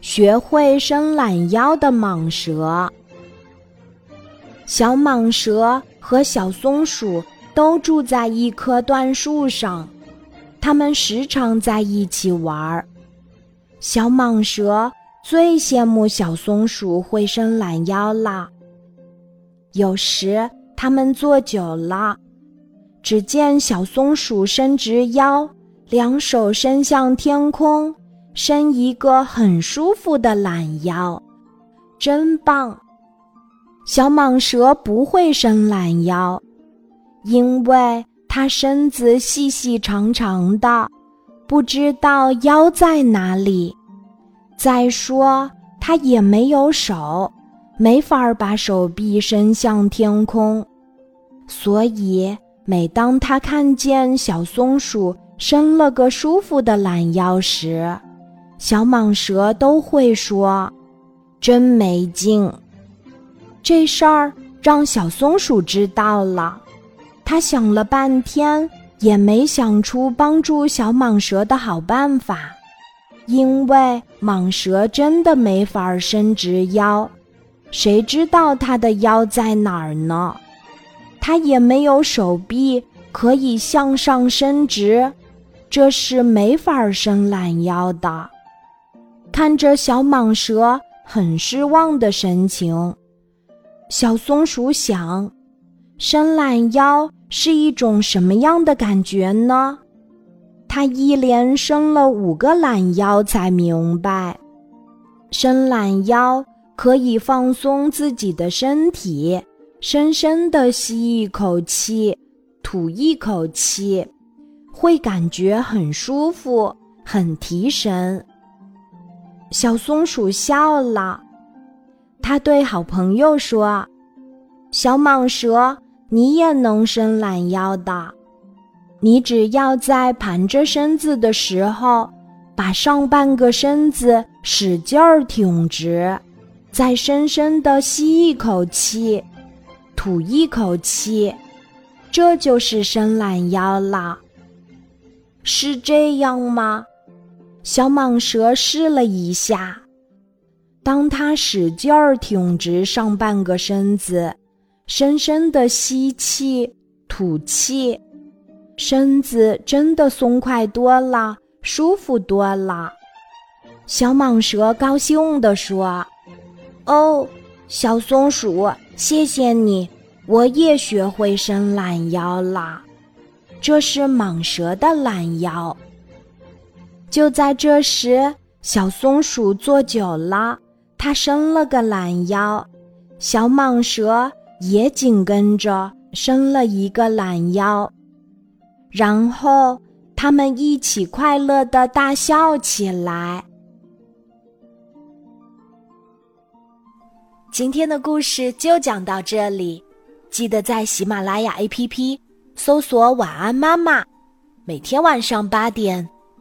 学会伸懒腰的蟒蛇。小蟒蛇和小松鼠都住在一棵椴树上，它们时常在一起玩儿。小蟒蛇最羡慕小松鼠会伸懒腰了。有时它们坐久了，只见小松鼠伸直腰，两手伸向天空，伸一个很舒服的懒腰，真棒。小蟒蛇不会伸懒腰，因为它身子细细长长的，不知道腰在哪里。再说，它也没有手，没法把手臂伸向天空。所以，每当它看见小松鼠伸了个舒服的懒腰时，小蟒蛇都会说：“真没劲。”这事儿让小松鼠知道了，他想了半天也没想出帮助小蟒蛇的好办法，因为蟒蛇真的没法伸直腰，谁知道它的腰在哪儿呢？它也没有手臂可以向上伸直，这是没法伸懒腰的。看着小蟒蛇很失望的神情。小松鼠想，伸懒腰是一种什么样的感觉呢？它一连伸了五个懒腰，才明白，伸懒腰可以放松自己的身体，深深的吸一口气，吐一口气，会感觉很舒服，很提神。小松鼠笑了。他对好朋友说：“小蟒蛇，你也能伸懒腰的。你只要在盘着身子的时候，把上半个身子使劲儿挺直，再深深的吸一口气，吐一口气，这就是伸懒腰了。是这样吗？”小蟒蛇试了一下。当他使劲儿挺直上半个身子，深深的吸气、吐气，身子真的松快多了，舒服多了。小蟒蛇高兴地说：“哦，小松鼠，谢谢你，我也学会伸懒腰了。这是蟒蛇的懒腰。”就在这时，小松鼠坐久了。它伸了个懒腰，小蟒蛇也紧跟着伸了一个懒腰，然后他们一起快乐的大笑起来。今天的故事就讲到这里，记得在喜马拉雅 APP 搜索“晚安妈妈”，每天晚上八点，